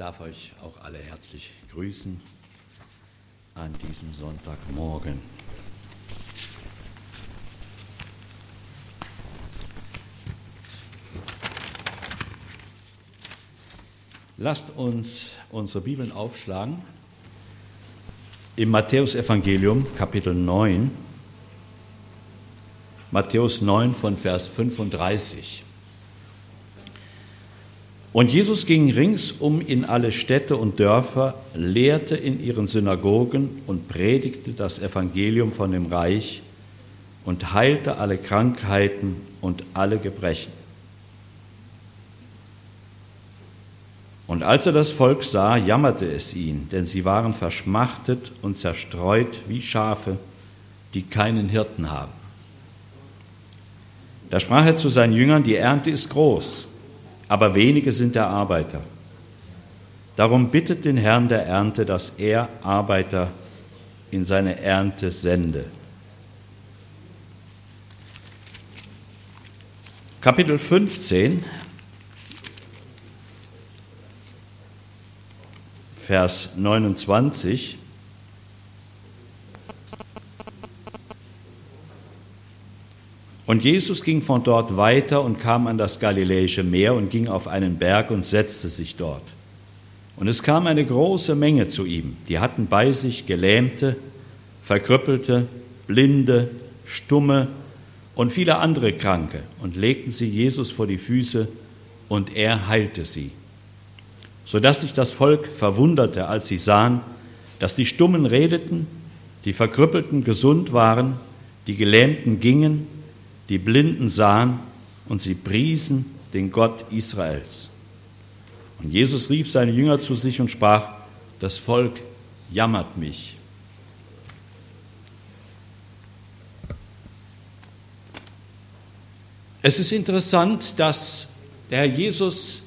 darf euch auch alle herzlich grüßen an diesem Sonntagmorgen. Lasst uns unsere Bibeln aufschlagen im Matthäusevangelium Kapitel 9. Matthäus 9 von Vers 35. Und Jesus ging ringsum in alle Städte und Dörfer, lehrte in ihren Synagogen und predigte das Evangelium von dem Reich und heilte alle Krankheiten und alle Gebrechen. Und als er das Volk sah, jammerte es ihn, denn sie waren verschmachtet und zerstreut wie Schafe, die keinen Hirten haben. Da sprach er zu seinen Jüngern, die Ernte ist groß, aber wenige sind der Arbeiter. Darum bittet den Herrn der Ernte, dass er Arbeiter in seine Ernte sende. Kapitel 15, Vers 29. Und Jesus ging von dort weiter und kam an das Galiläische Meer und ging auf einen Berg und setzte sich dort. Und es kam eine große Menge zu ihm. Die hatten bei sich Gelähmte, Verkrüppelte, Blinde, Stumme und viele andere Kranke und legten sie Jesus vor die Füße und er heilte sie. Sodass sich das Volk verwunderte, als sie sahen, dass die Stummen redeten, die Verkrüppelten gesund waren, die Gelähmten gingen, die Blinden sahen und sie priesen den Gott Israels. Und Jesus rief seine Jünger zu sich und sprach, das Volk jammert mich. Es ist interessant, dass der Herr Jesus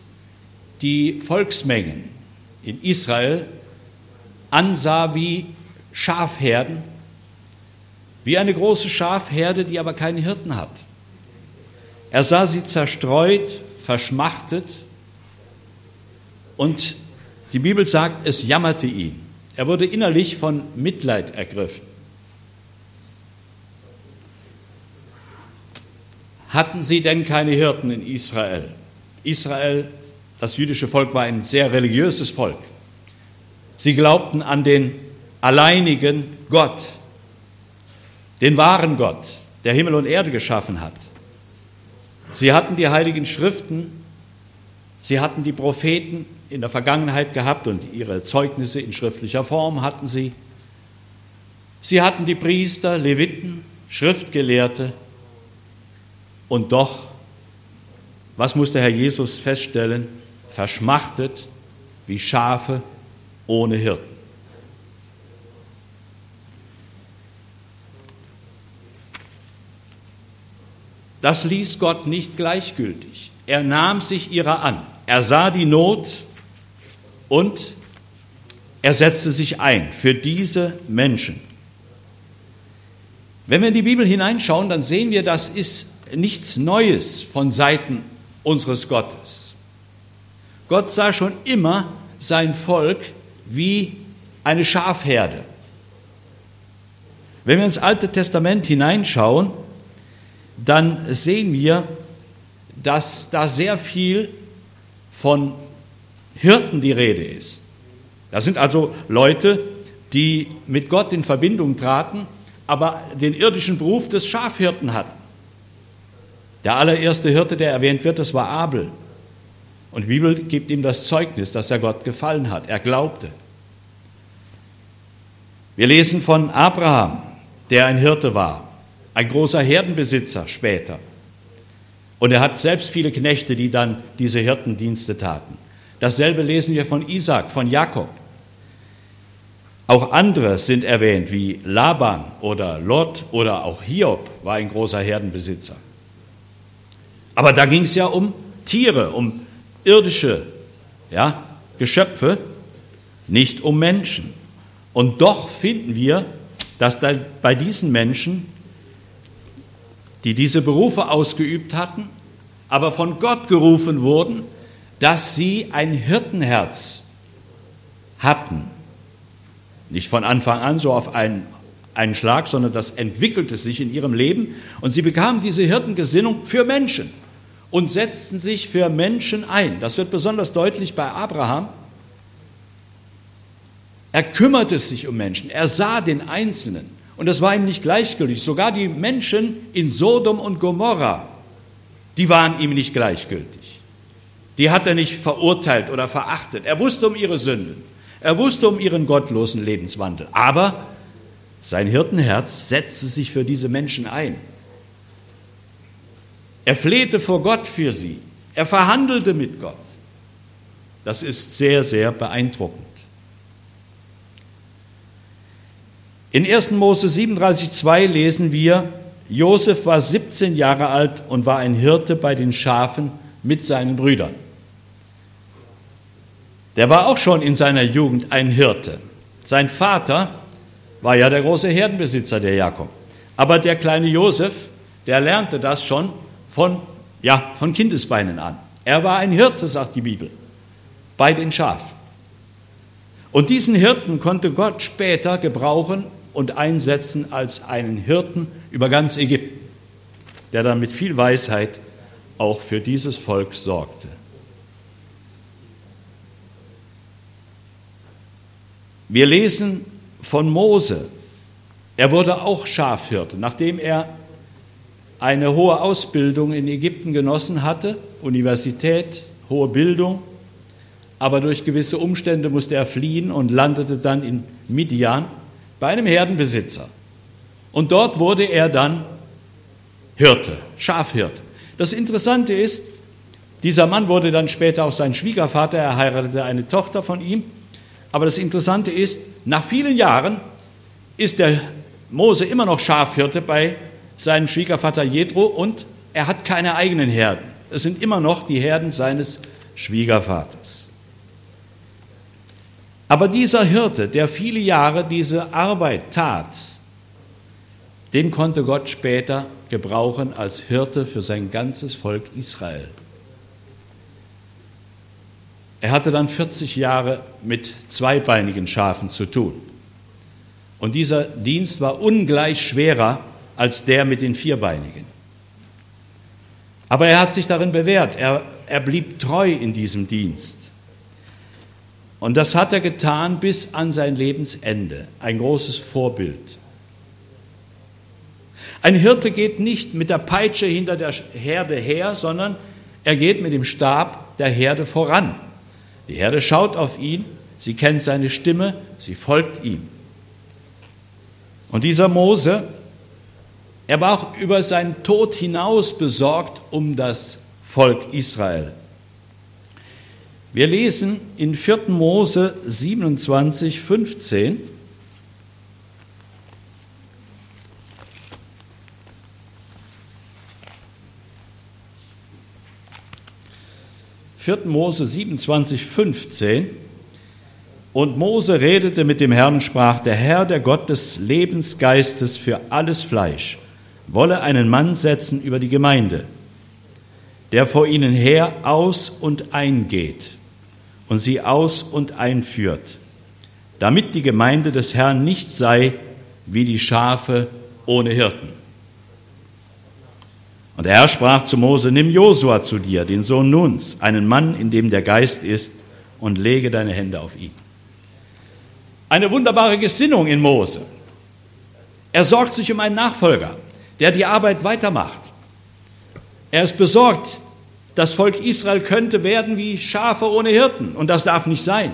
die Volksmengen in Israel ansah wie Schafherden wie eine große Schafherde, die aber keine Hirten hat. Er sah sie zerstreut, verschmachtet und die Bibel sagt, es jammerte ihn. Er wurde innerlich von Mitleid ergriffen. Hatten sie denn keine Hirten in Israel? Israel, das jüdische Volk, war ein sehr religiöses Volk. Sie glaubten an den alleinigen Gott, den wahren Gott, der Himmel und Erde geschaffen hat. Sie hatten die heiligen Schriften, sie hatten die Propheten in der Vergangenheit gehabt und ihre Zeugnisse in schriftlicher Form hatten sie. Sie hatten die Priester, Leviten, Schriftgelehrte und doch, was muss der Herr Jesus feststellen? Verschmachtet wie Schafe ohne Hirten. Das ließ Gott nicht gleichgültig. Er nahm sich ihrer an. Er sah die Not und er setzte sich ein für diese Menschen. Wenn wir in die Bibel hineinschauen, dann sehen wir, das ist nichts Neues von Seiten unseres Gottes. Gott sah schon immer sein Volk wie eine Schafherde. Wenn wir ins Alte Testament hineinschauen, dann sehen wir, dass da sehr viel von Hirten die Rede ist. Das sind also Leute, die mit Gott in Verbindung traten, aber den irdischen Beruf des Schafhirten hatten. Der allererste Hirte, der erwähnt wird, das war Abel. Und die Bibel gibt ihm das Zeugnis, dass er Gott gefallen hat. Er glaubte. Wir lesen von Abraham, der ein Hirte war ein großer Herdenbesitzer später. Und er hat selbst viele Knechte, die dann diese Hirtendienste taten. Dasselbe lesen wir von Isaac, von Jakob. Auch andere sind erwähnt, wie Laban oder Lot oder auch Hiob war ein großer Herdenbesitzer. Aber da ging es ja um Tiere, um irdische ja, Geschöpfe, nicht um Menschen. Und doch finden wir, dass da bei diesen Menschen die diese Berufe ausgeübt hatten, aber von Gott gerufen wurden, dass sie ein Hirtenherz hatten. Nicht von Anfang an so auf einen, einen Schlag, sondern das entwickelte sich in ihrem Leben und sie bekamen diese Hirtengesinnung für Menschen und setzten sich für Menschen ein. Das wird besonders deutlich bei Abraham. Er kümmerte sich um Menschen, er sah den Einzelnen und das war ihm nicht gleichgültig. Sogar die Menschen in Sodom und Gomorra, die waren ihm nicht gleichgültig. Die hat er nicht verurteilt oder verachtet. Er wusste um ihre Sünden. Er wusste um ihren gottlosen Lebenswandel. Aber sein Hirtenherz setzte sich für diese Menschen ein. Er flehte vor Gott für sie. Er verhandelte mit Gott. Das ist sehr, sehr beeindruckend. In 1. Mose 37,2 lesen wir, Josef war 17 Jahre alt und war ein Hirte bei den Schafen mit seinen Brüdern. Der war auch schon in seiner Jugend ein Hirte. Sein Vater war ja der große Herdenbesitzer, der Jakob. Aber der kleine Josef, der lernte das schon von, ja, von Kindesbeinen an. Er war ein Hirte, sagt die Bibel, bei den Schafen. Und diesen Hirten konnte Gott später gebrauchen und einsetzen als einen Hirten über ganz Ägypten, der dann mit viel Weisheit auch für dieses Volk sorgte. Wir lesen von Mose. Er wurde auch Schafhirte, nachdem er eine hohe Ausbildung in Ägypten genossen hatte, Universität, hohe Bildung, aber durch gewisse Umstände musste er fliehen und landete dann in Midian bei einem Herdenbesitzer. Und dort wurde er dann Hirte, Schafhirte. Das Interessante ist, dieser Mann wurde dann später auch sein Schwiegervater, er heiratete eine Tochter von ihm aber das Interessante ist, nach vielen Jahren ist der Mose immer noch Schafhirte bei seinem Schwiegervater Jethro und er hat keine eigenen Herden. Es sind immer noch die Herden seines Schwiegervaters. Aber dieser Hirte, der viele Jahre diese Arbeit tat, den konnte Gott später gebrauchen als Hirte für sein ganzes Volk Israel. Er hatte dann 40 Jahre mit zweibeinigen Schafen zu tun. Und dieser Dienst war ungleich schwerer als der mit den vierbeinigen. Aber er hat sich darin bewährt. Er, er blieb treu in diesem Dienst. Und das hat er getan bis an sein Lebensende. Ein großes Vorbild. Ein Hirte geht nicht mit der Peitsche hinter der Herde her, sondern er geht mit dem Stab der Herde voran. Die Herde schaut auf ihn, sie kennt seine Stimme, sie folgt ihm. Und dieser Mose, er war auch über seinen Tod hinaus besorgt um das Volk Israel. Wir lesen in 4. Mose 27, 15. 4. Mose 27, 15. Und Mose redete mit dem Herrn und sprach, der Herr, der Gott des Lebensgeistes für alles Fleisch, wolle einen Mann setzen über die Gemeinde, der vor ihnen her aus und eingeht und sie aus und einführt, damit die Gemeinde des Herrn nicht sei wie die Schafe ohne Hirten. Und der Herr sprach zu Mose, nimm Josua zu dir, den Sohn Nuns, einen Mann, in dem der Geist ist, und lege deine Hände auf ihn. Eine wunderbare Gesinnung in Mose. Er sorgt sich um einen Nachfolger, der die Arbeit weitermacht. Er ist besorgt, das Volk Israel könnte werden wie Schafe ohne Hirten, und das darf nicht sein.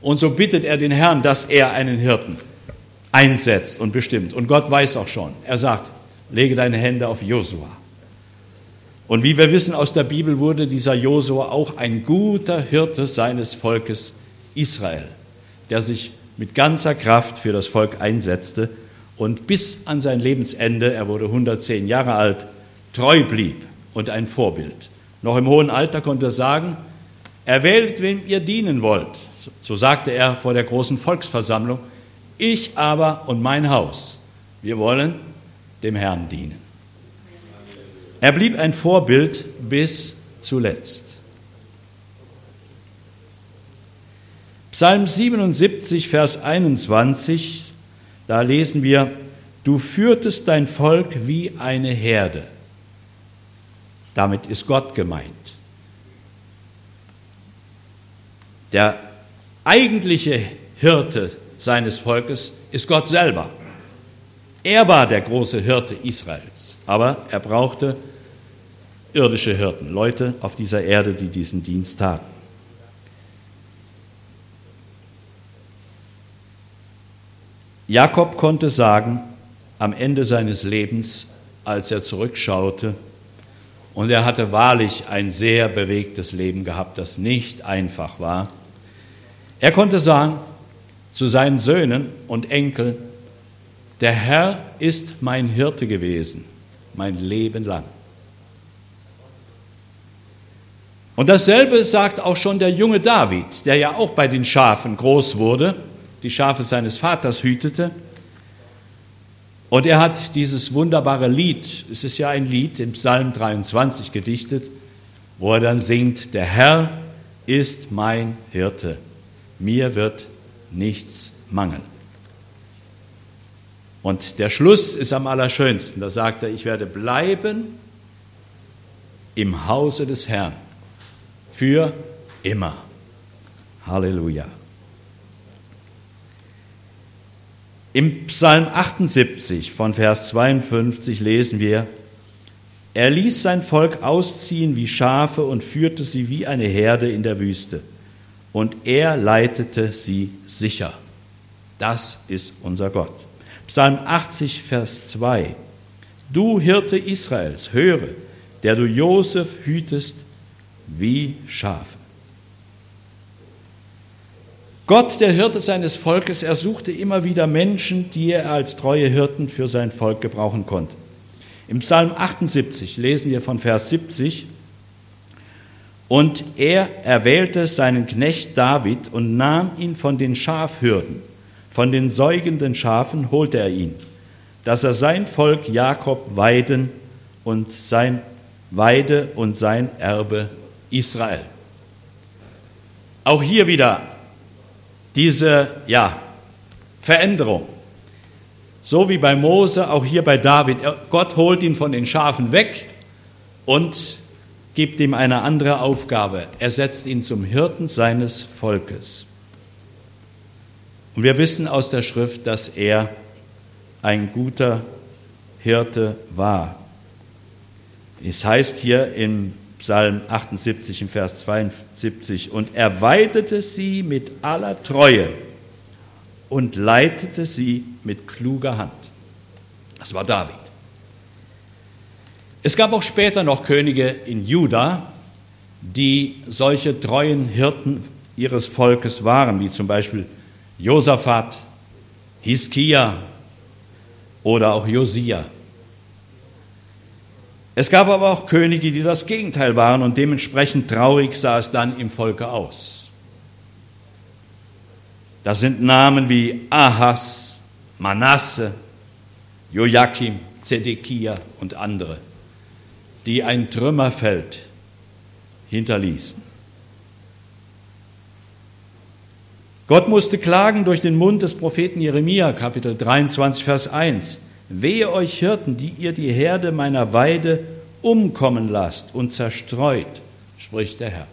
Und so bittet er den Herrn, dass er einen Hirten einsetzt und bestimmt. Und Gott weiß auch schon. Er sagt, lege deine Hände auf Josua. Und wie wir wissen aus der Bibel, wurde dieser Josua auch ein guter Hirte seines Volkes Israel, der sich mit ganzer Kraft für das Volk einsetzte und bis an sein Lebensende, er wurde 110 Jahre alt, treu blieb und ein Vorbild. Noch im hohen Alter konnte er sagen, erwählt, wem ihr dienen wollt. So sagte er vor der großen Volksversammlung, ich aber und mein Haus, wir wollen dem Herrn dienen. Er blieb ein Vorbild bis zuletzt. Psalm 77, Vers 21, da lesen wir, du führtest dein Volk wie eine Herde. Damit ist Gott gemeint. Der eigentliche Hirte seines Volkes ist Gott selber. Er war der große Hirte Israels, aber er brauchte irdische Hirten, Leute auf dieser Erde, die diesen Dienst taten. Jakob konnte sagen, am Ende seines Lebens, als er zurückschaute, und er hatte wahrlich ein sehr bewegtes Leben gehabt, das nicht einfach war, er konnte sagen zu seinen Söhnen und Enkeln, der Herr ist mein Hirte gewesen, mein Leben lang. Und dasselbe sagt auch schon der junge David, der ja auch bei den Schafen groß wurde, die Schafe seines Vaters hütete. Und er hat dieses wunderbare Lied, es ist ja ein Lied im Psalm 23 gedichtet, wo er dann singt, der Herr ist mein Hirte, mir wird nichts mangeln. Und der Schluss ist am allerschönsten. Da sagt er, ich werde bleiben im Hause des Herrn für immer. Halleluja. Im Psalm 78 von Vers 52 lesen wir, er ließ sein Volk ausziehen wie Schafe und führte sie wie eine Herde in der Wüste. Und er leitete sie sicher. Das ist unser Gott. Psalm 80, Vers 2. Du Hirte Israels, höre, der du Josef hütest wie Schafe. Gott, der Hirte seines Volkes, ersuchte immer wieder Menschen, die er als treue Hirten für sein Volk gebrauchen konnte. Im Psalm 78 lesen wir von Vers 70, und er erwählte seinen Knecht David und nahm ihn von den Schafhürden, von den säugenden Schafen holte er ihn, dass er sein Volk Jakob weiden und sein Weide und sein Erbe Israel. Auch hier wieder diese ja, Veränderung. So wie bei Mose, auch hier bei David. Gott holt ihn von den Schafen weg und gibt ihm eine andere Aufgabe. Er setzt ihn zum Hirten seines Volkes. Und wir wissen aus der Schrift, dass er ein guter Hirte war. Es heißt hier im Psalm 78 im Vers 72, und er weidete sie mit aller Treue und leitete sie mit kluger Hand. Das war David. Es gab auch später noch Könige in Juda, die solche treuen Hirten ihres Volkes waren, wie zum Beispiel Josaphat, Hiskia oder auch Josia. Es gab aber auch Könige, die das Gegenteil waren und dementsprechend traurig sah es dann im Volke aus. Das sind Namen wie Ahas, Manasse, Joachim, Zedekia und andere, die ein Trümmerfeld hinterließen. Gott musste klagen durch den Mund des Propheten Jeremia, Kapitel 23, Vers 1. Wehe euch Hirten, die ihr die Herde meiner Weide umkommen lasst und zerstreut, spricht der Herr.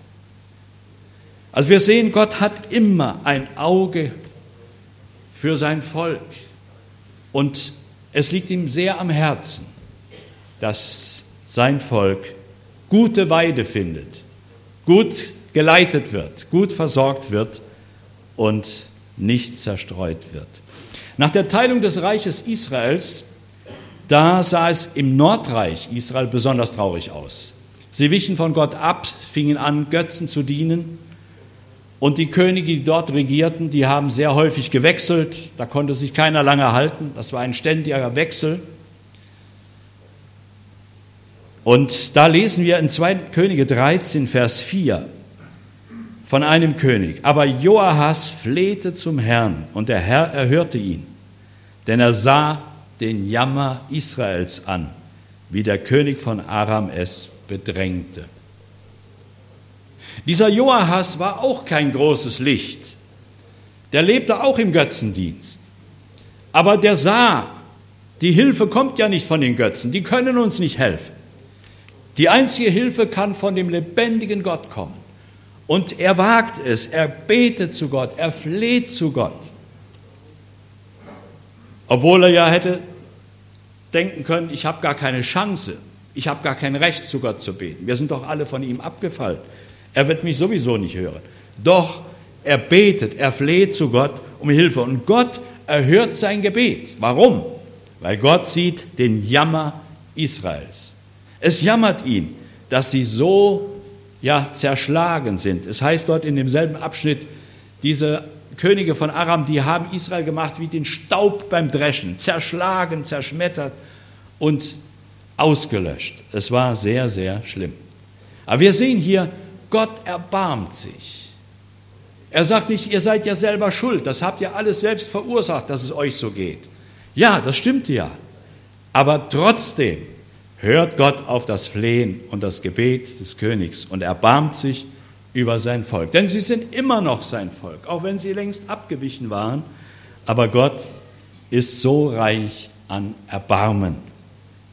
Also wir sehen, Gott hat immer ein Auge für sein Volk und es liegt ihm sehr am Herzen, dass sein Volk gute Weide findet, gut geleitet wird, gut versorgt wird und nicht zerstreut wird. Nach der Teilung des Reiches Israels, da sah es im Nordreich Israel besonders traurig aus. Sie wichen von Gott ab, fingen an, Götzen zu dienen. Und die Könige, die dort regierten, die haben sehr häufig gewechselt. Da konnte sich keiner lange halten. Das war ein ständiger Wechsel. Und da lesen wir in 2. Könige 13, Vers 4 von einem König. Aber Joahas flehte zum Herrn und der Herr erhörte ihn denn er sah den Jammer Israels an, wie der König von Aram es bedrängte. Dieser Joahas war auch kein großes Licht. der lebte auch im Götzendienst. Aber der sah, die Hilfe kommt ja nicht von den Götzen, die können uns nicht helfen. Die einzige Hilfe kann von dem lebendigen Gott kommen. Und er wagt es, er betet zu Gott, er fleht zu Gott. Obwohl er ja hätte denken können, ich habe gar keine Chance, ich habe gar kein Recht zu Gott zu beten. Wir sind doch alle von ihm abgefallen. Er wird mich sowieso nicht hören. Doch er betet, er fleht zu Gott um Hilfe und Gott erhört sein Gebet. Warum? Weil Gott sieht den Jammer Israels. Es jammert ihn, dass sie so ja, zerschlagen sind. Es heißt dort in demselben Abschnitt, diese Könige von Aram, die haben Israel gemacht wie den Staub beim Dreschen, zerschlagen, zerschmettert und ausgelöscht. Es war sehr, sehr schlimm. Aber wir sehen hier, Gott erbarmt sich. Er sagt nicht, ihr seid ja selber schuld, das habt ihr alles selbst verursacht, dass es euch so geht. Ja, das stimmt ja. Aber trotzdem hört Gott auf das Flehen und das Gebet des Königs und erbarmt sich über sein Volk. Denn sie sind immer noch sein Volk, auch wenn sie längst abgewichen waren. Aber Gott ist so reich an Erbarmen.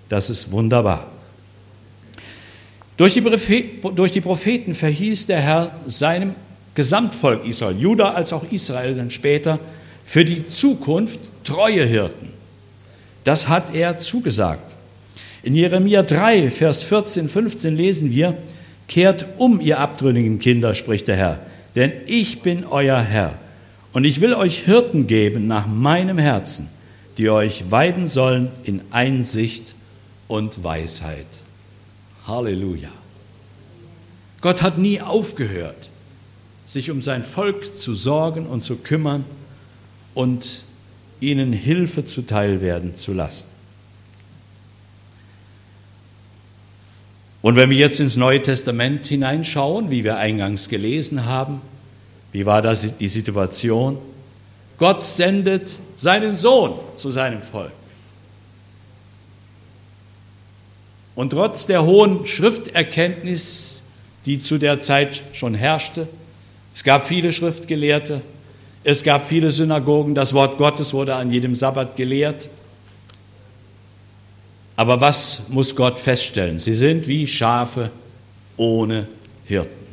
Das ist wunderbar. Durch die, Propheten verhieß der Herr seinem Gesamtvolk Israel, Juda als auch Israel dann später, für die Zukunft treue Hirten. Das hat er zugesagt. In Jeremia 3, Vers 14, 15 lesen wir, Kehrt um, ihr abtrünnigen Kinder, spricht der Herr, denn ich bin euer Herr und ich will euch Hirten geben nach meinem Herzen, die euch weiden sollen in Einsicht und Weisheit. Halleluja. Gott hat nie aufgehört, sich um sein Volk zu sorgen und zu kümmern und ihnen Hilfe zuteilwerden zu lassen. Und wenn wir jetzt ins Neue Testament hineinschauen, wie wir eingangs gelesen haben, wie war das die Situation? Gott sendet seinen Sohn zu seinem Volk. Und trotz der hohen Schrifterkenntnis, die zu der Zeit schon herrschte, es gab viele Schriftgelehrte, es gab viele Synagogen, das Wort Gottes wurde an jedem Sabbat gelehrt. Aber was muss Gott feststellen? Sie sind wie Schafe ohne Hirten.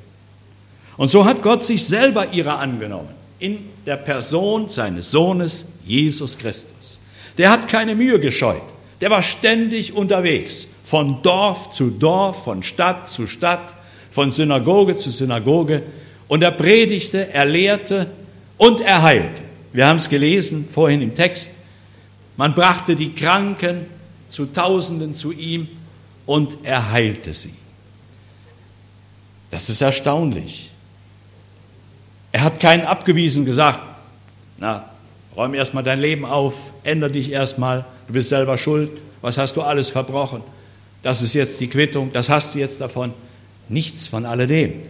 Und so hat Gott sich selber ihrer angenommen, in der Person seines Sohnes Jesus Christus. Der hat keine Mühe gescheut, der war ständig unterwegs, von Dorf zu Dorf, von Stadt zu Stadt, von Synagoge zu Synagoge, und er predigte, er lehrte und er heilte. Wir haben es gelesen vorhin im Text. Man brachte die Kranken zu Tausenden zu ihm und er heilte sie. Das ist erstaunlich. Er hat keinen abgewiesen gesagt, na, räum erstmal dein Leben auf, ändere dich erstmal, du bist selber schuld, was hast du alles verbrochen? Das ist jetzt die Quittung, das hast du jetzt davon. Nichts von alledem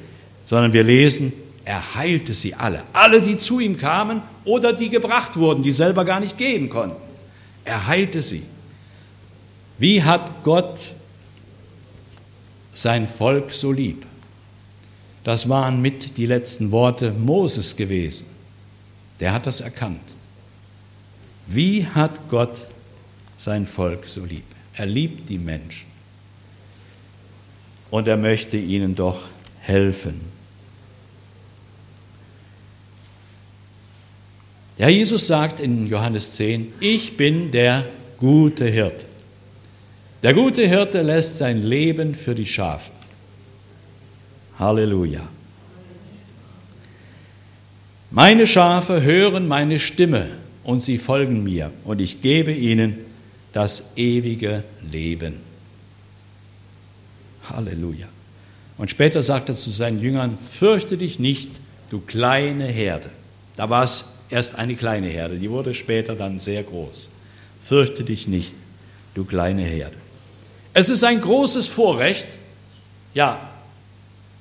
sondern wir lesen, er heilte sie alle. Alle, die zu ihm kamen oder die gebracht wurden, die selber gar nicht gehen konnten. Er heilte sie. Wie hat Gott sein Volk so lieb? Das waren mit die letzten Worte Moses gewesen. Der hat das erkannt. Wie hat Gott sein Volk so lieb? Er liebt die Menschen. Und er möchte ihnen doch helfen. Ja, Jesus sagt in Johannes 10, ich bin der gute Hirte. Der gute Hirte lässt sein Leben für die Schafe. Halleluja. Meine Schafe hören meine Stimme und sie folgen mir und ich gebe ihnen das ewige Leben. Halleluja. Und später sagt er zu seinen Jüngern, fürchte dich nicht, du kleine Herde. Da war es erst eine kleine Herde, die wurde später dann sehr groß. Fürchte dich nicht, du kleine Herde. Es ist ein großes Vorrecht, ja,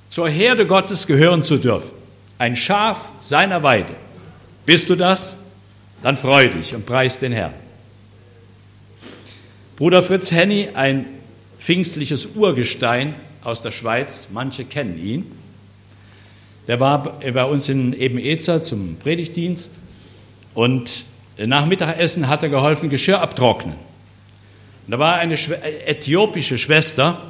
zur Herde Gottes gehören zu dürfen. Ein Schaf seiner Weide. Bist du das? Dann freu dich und preis den Herrn. Bruder Fritz Henny, ein pfingstliches Urgestein aus der Schweiz, manche kennen ihn, der war bei uns in Eben-Ezer zum Predigtdienst Und nach Mittagessen hat er geholfen, Geschirr abtrocknen. Und da war eine äthiopische Schwester,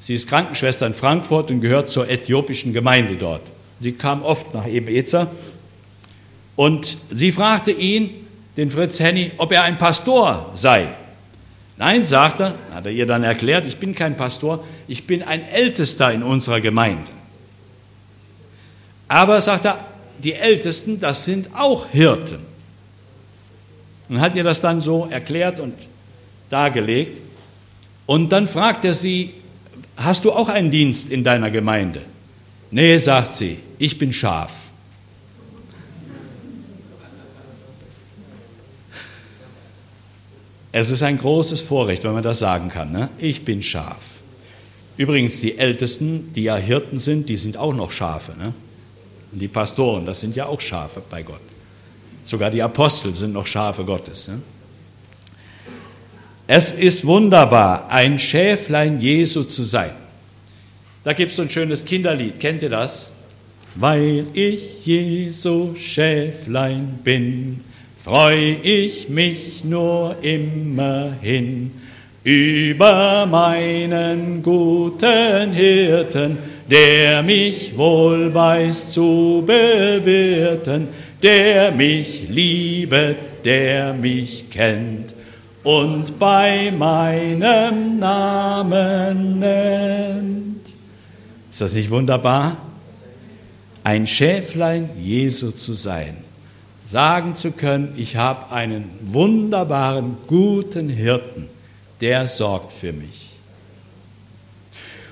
sie ist Krankenschwester in Frankfurt und gehört zur äthiopischen Gemeinde dort. Sie kam oft nach Ebenezer und sie fragte ihn, den Fritz Henny, ob er ein Pastor sei. Nein, sagt er, hat er ihr dann erklärt, ich bin kein Pastor, ich bin ein Ältester in unserer Gemeinde. Aber, sagt er, die Ältesten, das sind auch Hirten. Und hat ihr das dann so erklärt und dargelegt. Und dann fragt er sie, hast du auch einen Dienst in deiner Gemeinde? Nee, sagt sie, ich bin Schaf. Es ist ein großes Vorrecht, wenn man das sagen kann. Ne? Ich bin Schaf. Übrigens, die Ältesten, die ja Hirten sind, die sind auch noch Schafe. Ne? Und die Pastoren, das sind ja auch Schafe bei Gott. Sogar die Apostel sind noch Schafe Gottes. Ne? Es ist wunderbar, ein Schäflein Jesu zu sein. Da gibt es so ein schönes Kinderlied. Kennt ihr das? Weil ich Jesu Schäflein bin, freu ich mich nur immerhin über meinen guten Hirten, der mich wohl weiß zu bewirten, der mich liebet, der mich kennt und bei meinem Namen nennt. Ist das nicht wunderbar? Ein Schäflein Jesu zu sein sagen zu können, ich habe einen wunderbaren, guten Hirten, der sorgt für mich.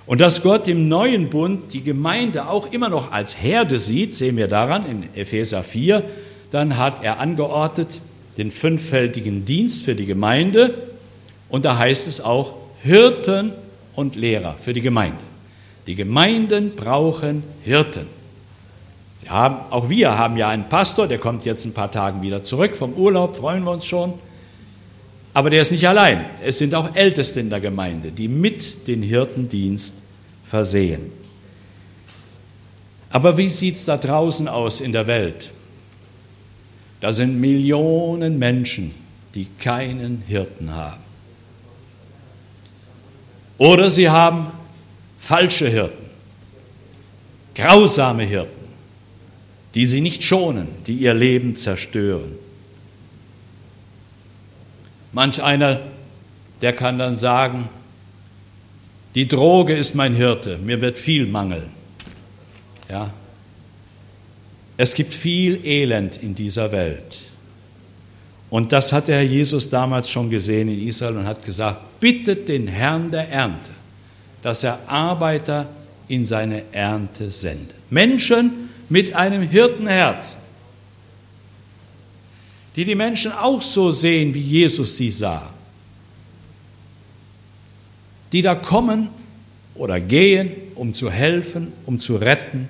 Und dass Gott im neuen Bund die Gemeinde auch immer noch als Herde sieht, sehen wir daran in Epheser 4, dann hat er angeordnet den fünffältigen Dienst für die Gemeinde und da heißt es auch Hirten und Lehrer für die Gemeinde. Die Gemeinden brauchen Hirten. Haben, auch wir haben ja einen Pastor, der kommt jetzt ein paar Tage wieder zurück vom Urlaub, freuen wir uns schon. Aber der ist nicht allein. Es sind auch Älteste in der Gemeinde, die mit den Hirtendienst versehen. Aber wie sieht es da draußen aus in der Welt? Da sind Millionen Menschen, die keinen Hirten haben. Oder sie haben falsche Hirten, grausame Hirten die sie nicht schonen, die ihr Leben zerstören. Manch einer, der kann dann sagen, die Droge ist mein Hirte, mir wird viel mangeln. Ja? Es gibt viel Elend in dieser Welt. Und das hat der Herr Jesus damals schon gesehen in Israel und hat gesagt, bittet den Herrn der Ernte, dass er Arbeiter in seine Ernte sendet. Menschen, mit einem Hirtenherz, die die Menschen auch so sehen, wie Jesus sie sah, die da kommen oder gehen, um zu helfen, um zu retten,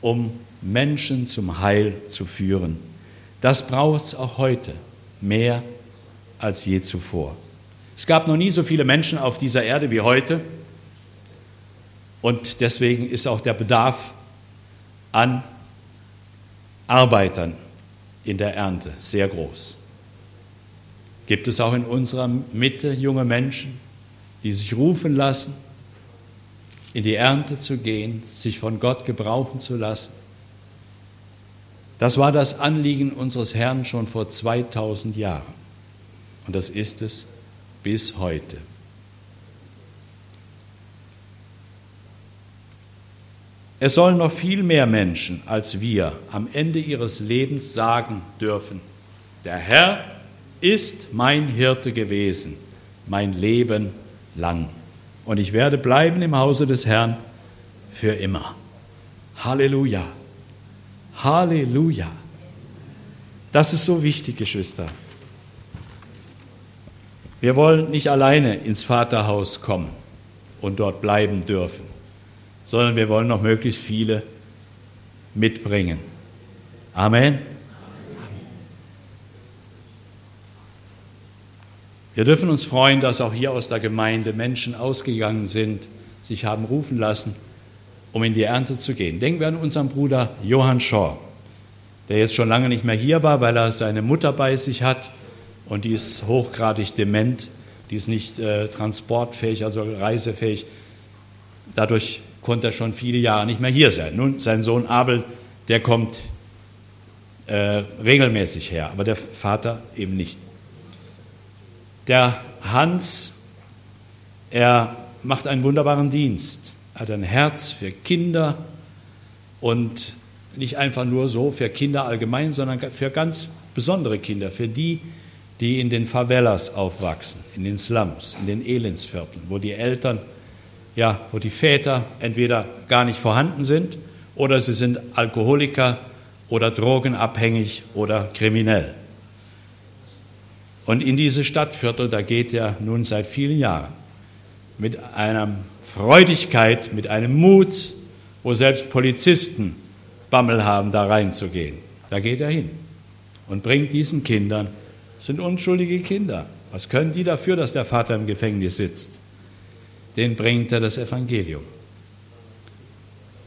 um Menschen zum Heil zu führen. Das braucht es auch heute mehr als je zuvor. Es gab noch nie so viele Menschen auf dieser Erde wie heute und deswegen ist auch der Bedarf an Arbeitern in der Ernte sehr groß. Gibt es auch in unserer Mitte junge Menschen, die sich rufen lassen, in die Ernte zu gehen, sich von Gott gebrauchen zu lassen? Das war das Anliegen unseres Herrn schon vor 2000 Jahren. Und das ist es bis heute. Es sollen noch viel mehr Menschen als wir am Ende ihres Lebens sagen dürfen, der Herr ist mein Hirte gewesen, mein Leben lang. Und ich werde bleiben im Hause des Herrn für immer. Halleluja. Halleluja. Das ist so wichtig, Geschwister. Wir wollen nicht alleine ins Vaterhaus kommen und dort bleiben dürfen sondern wir wollen noch möglichst viele mitbringen. Amen. Wir dürfen uns freuen, dass auch hier aus der Gemeinde Menschen ausgegangen sind, sich haben rufen lassen, um in die Ernte zu gehen. Denken wir an unseren Bruder Johann Shaw. der jetzt schon lange nicht mehr hier war, weil er seine Mutter bei sich hat und die ist hochgradig dement, die ist nicht äh, transportfähig, also reisefähig. Dadurch konnte er schon viele Jahre nicht mehr hier sein. Nun, sein Sohn Abel, der kommt äh, regelmäßig her, aber der Vater eben nicht. Der Hans, er macht einen wunderbaren Dienst, hat ein Herz für Kinder und nicht einfach nur so für Kinder allgemein, sondern für ganz besondere Kinder, für die, die in den Favelas aufwachsen, in den Slums, in den Elendsvierteln, wo die Eltern, ja, wo die Väter entweder gar nicht vorhanden sind oder sie sind Alkoholiker oder drogenabhängig oder kriminell. Und in diese Stadtviertel, da geht er nun seit vielen Jahren mit einer Freudigkeit, mit einem Mut, wo selbst Polizisten Bammel haben, da reinzugehen. Da geht er hin und bringt diesen Kindern, sind unschuldige Kinder. Was können die dafür, dass der Vater im Gefängnis sitzt? Den bringt er das Evangelium.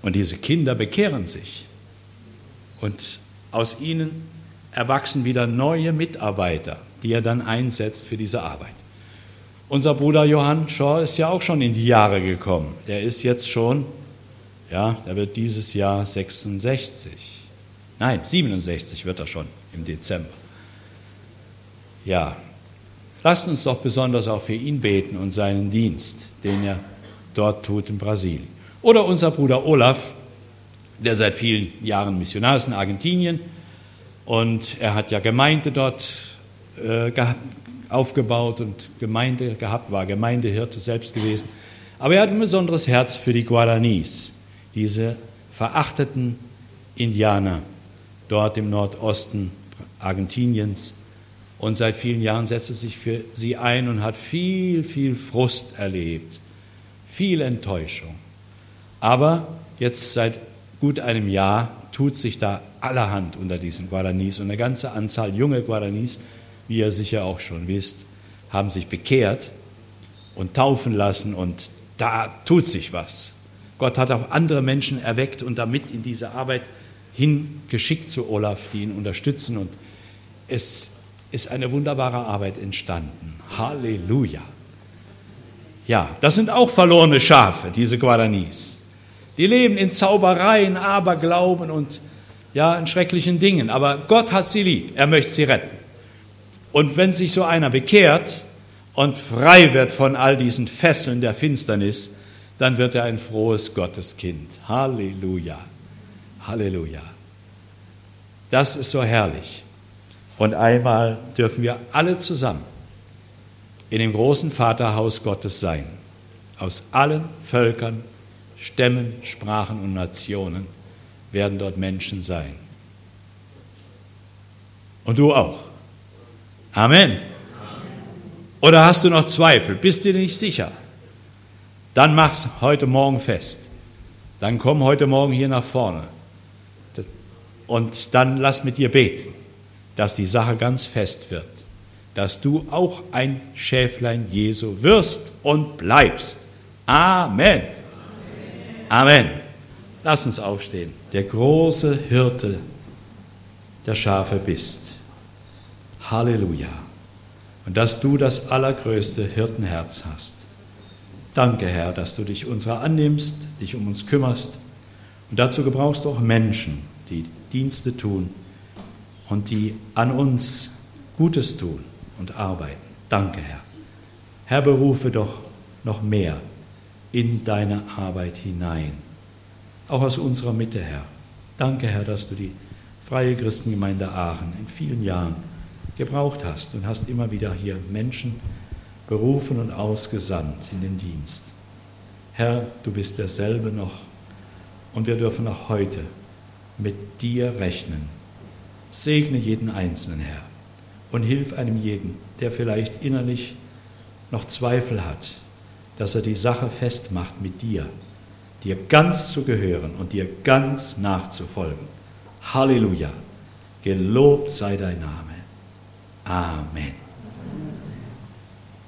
Und diese Kinder bekehren sich. Und aus ihnen erwachsen wieder neue Mitarbeiter, die er dann einsetzt für diese Arbeit. Unser Bruder Johann Shaw ist ja auch schon in die Jahre gekommen. Der ist jetzt schon ja, der wird dieses Jahr 66. Nein, 67 wird er schon im Dezember. Ja, lasst uns doch besonders auch für ihn beten und seinen Dienst, den er dort tut in Brasilien. Oder unser Bruder Olaf, der seit vielen Jahren Missionar ist in Argentinien und er hat ja Gemeinde dort äh, aufgebaut und Gemeinde gehabt, war Gemeindehirte selbst gewesen. Aber er hat ein besonderes Herz für die Guaranis diese verachteten Indianer dort im Nordosten Argentiniens. Und seit vielen Jahren setzt er sich für sie ein und hat viel, viel Frust erlebt, viel Enttäuschung. Aber jetzt seit gut einem Jahr tut sich da allerhand unter diesen Guaranis und eine ganze Anzahl junge Guaranis, wie ihr sicher auch schon wisst, haben sich bekehrt und taufen lassen und da tut sich was. Gott hat auch andere Menschen erweckt und damit in diese Arbeit hingeschickt zu Olaf, die ihn unterstützen. Und es ist eine wunderbare Arbeit entstanden. Halleluja. Ja, das sind auch verlorene Schafe, diese Guaranis. Die leben in Zaubereien, Aberglauben und ja, in schrecklichen Dingen. Aber Gott hat sie lieb. Er möchte sie retten. Und wenn sich so einer bekehrt und frei wird von all diesen Fesseln der Finsternis, dann wird er ein frohes Gotteskind. Halleluja. Halleluja. Das ist so herrlich. Und einmal dürfen wir alle zusammen in dem großen Vaterhaus Gottes sein. Aus allen Völkern, Stämmen, Sprachen und Nationen werden dort Menschen sein. Und du auch. Amen. Oder hast du noch Zweifel? Bist du nicht sicher? Dann mach's heute Morgen fest. Dann komm heute Morgen hier nach vorne. Und dann lass mit dir beten, dass die Sache ganz fest wird. Dass du auch ein Schäflein Jesu wirst und bleibst. Amen. Amen. Lass uns aufstehen. Der große Hirte der Schafe bist. Halleluja. Und dass du das allergrößte Hirtenherz hast. Danke, Herr, dass du dich unserer annimmst, dich um uns kümmerst. Und dazu gebrauchst du auch Menschen, die Dienste tun und die an uns Gutes tun und arbeiten. Danke, Herr. Herr, berufe doch noch mehr in deine Arbeit hinein, auch aus unserer Mitte, Herr. Danke, Herr, dass du die Freie Christengemeinde Aachen in vielen Jahren gebraucht hast und hast immer wieder hier Menschen berufen und ausgesandt in den Dienst. Herr, du bist derselbe noch und wir dürfen auch heute mit dir rechnen. Segne jeden Einzelnen, Herr, und hilf einem jeden, der vielleicht innerlich noch Zweifel hat, dass er die Sache festmacht mit dir, dir ganz zu gehören und dir ganz nachzufolgen. Halleluja. Gelobt sei dein Name. Amen.